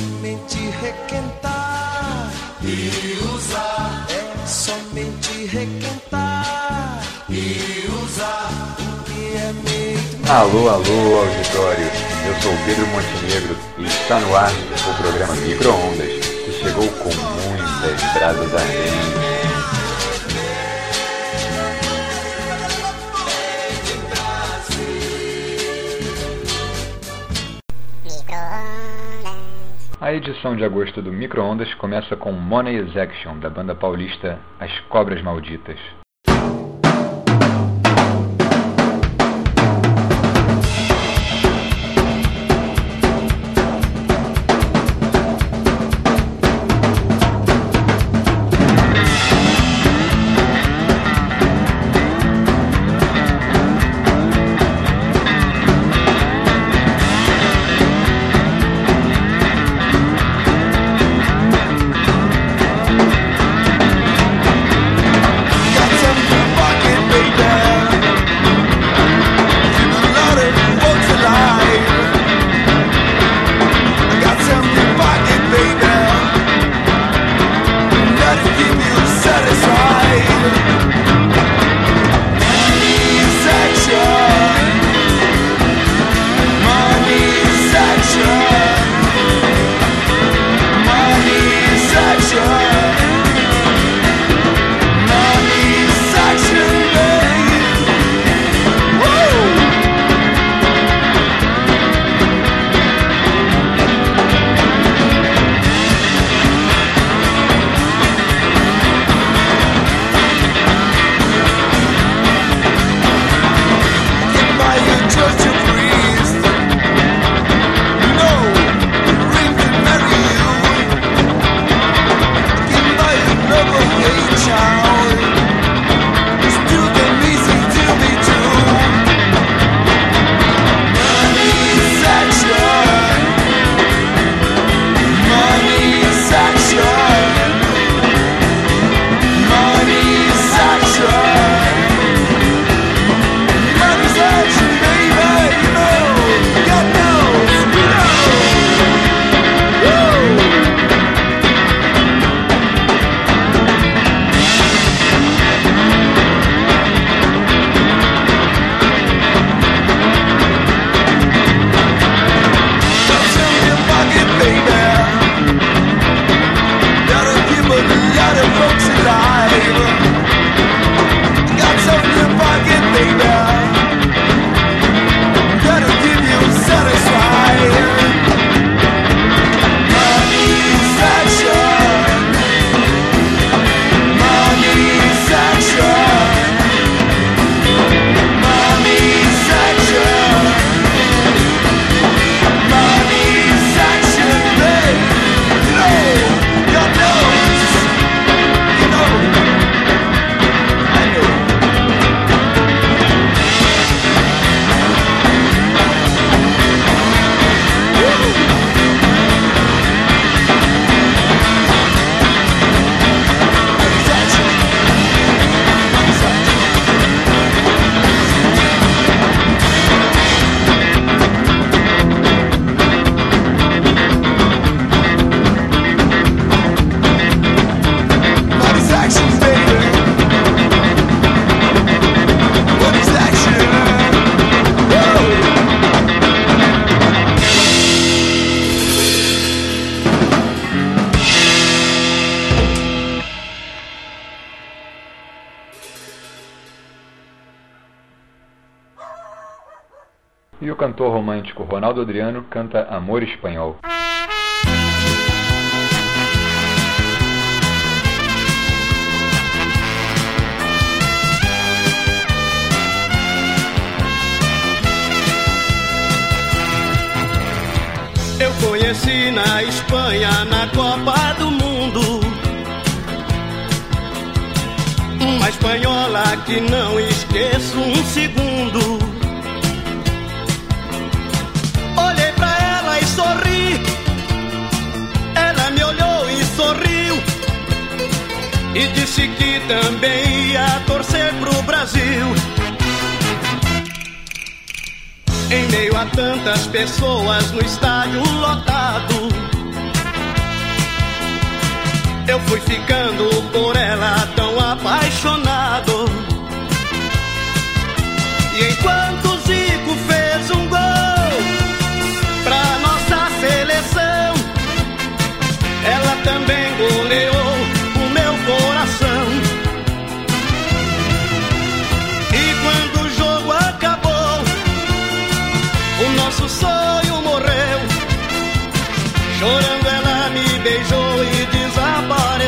somente requentar e usar. É somente requentar e usar. É alô, alô, auditório. Eu sou Pedro Montenegro e está no ar o programa Microondas, que chegou com muitas brasas ardentes. A edição de agosto do Microondas começa com Money is Action, da banda paulista As Cobras Malditas. E o cantor romântico Ronaldo Adriano canta Amor Espanhol. Eu conheci na Espanha, na Copa do Mundo, uma espanhola que não esqueço um segundo. e disse que também ia torcer pro Brasil. Em meio a tantas pessoas no estádio lotado, eu fui ficando por ela tão apaixonado. E enquanto Zico fez um gol pra nossa seleção, ela também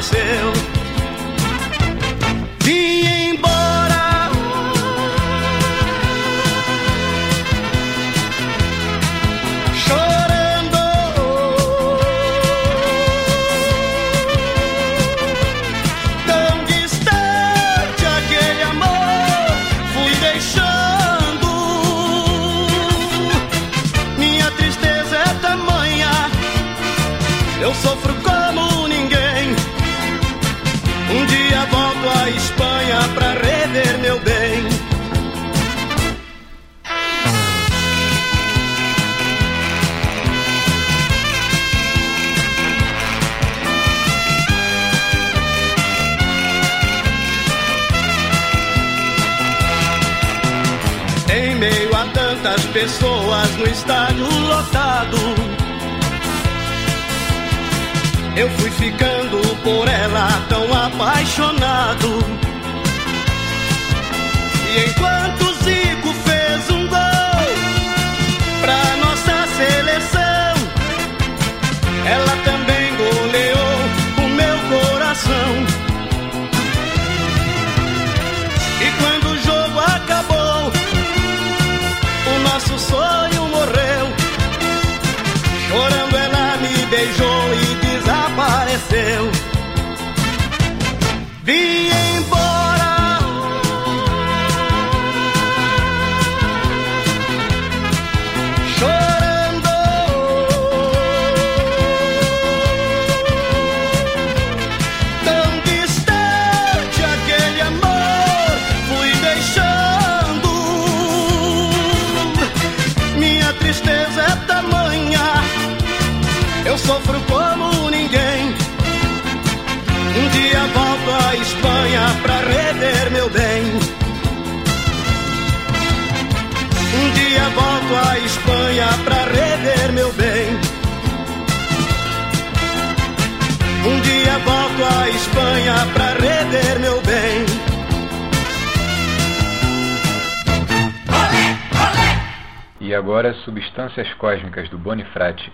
desapareceu. Vim embora. Chorando. Tão distante aquele amor fui deixando. Minha tristeza é tamanha. Eu sofro pessoas no estádio lotado. Eu fui ficando por ela tão apaixonado. Vim Um dia volto à Espanha pra rever meu bem. E agora, Substâncias Cósmicas do Bonifrate.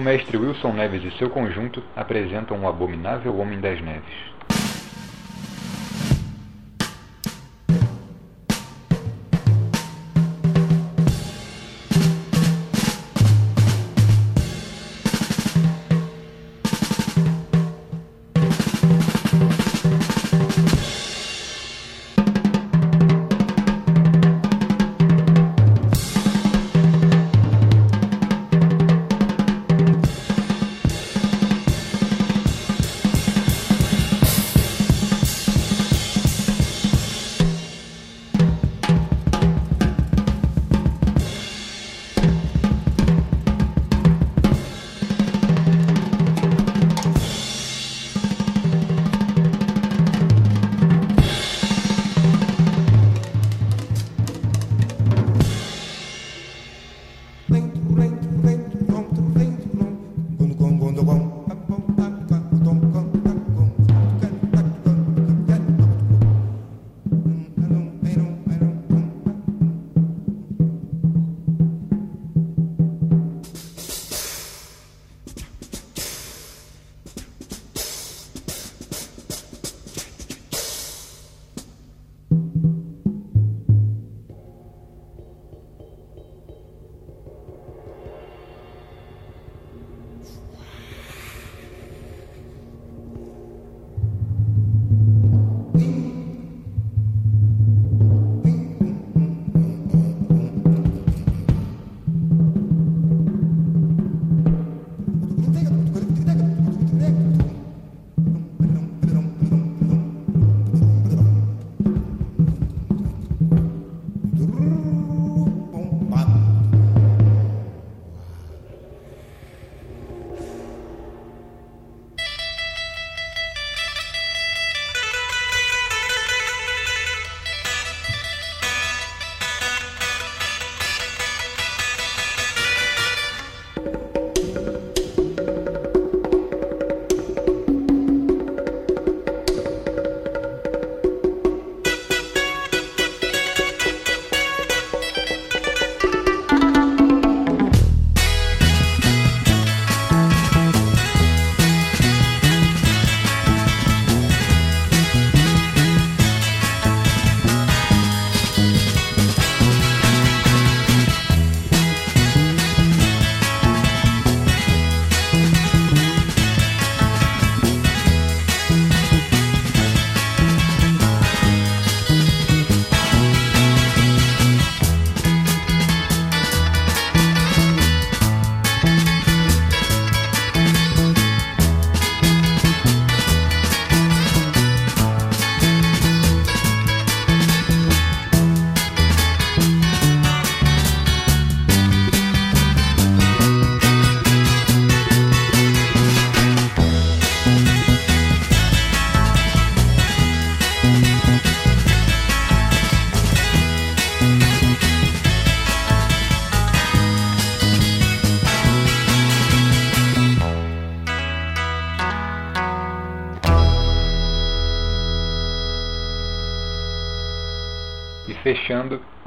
o mestre Wilson Neves e seu conjunto apresentam o abominável Homem das Neves.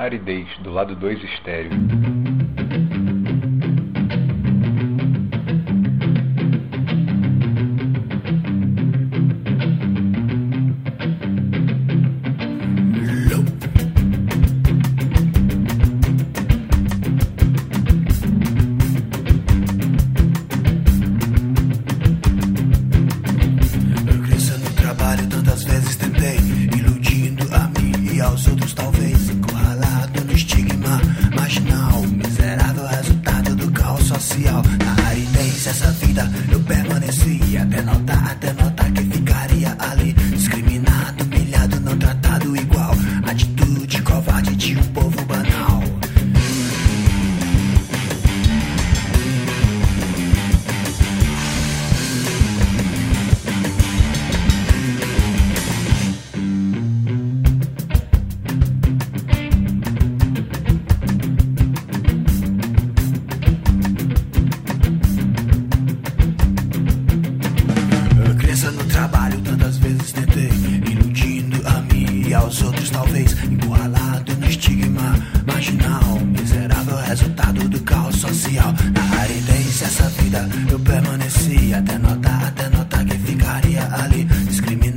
aridez do lado 2 estéreo. do caos social. Na aridez dessa vida eu permaneci. Até notar, até notar que ficaria ali. Discriminado.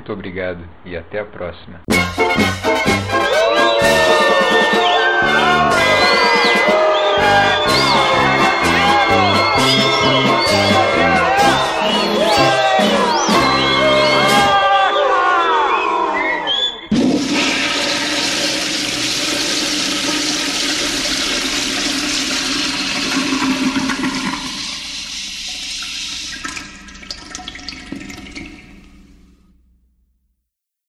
Muito obrigado e até a próxima. Yeah!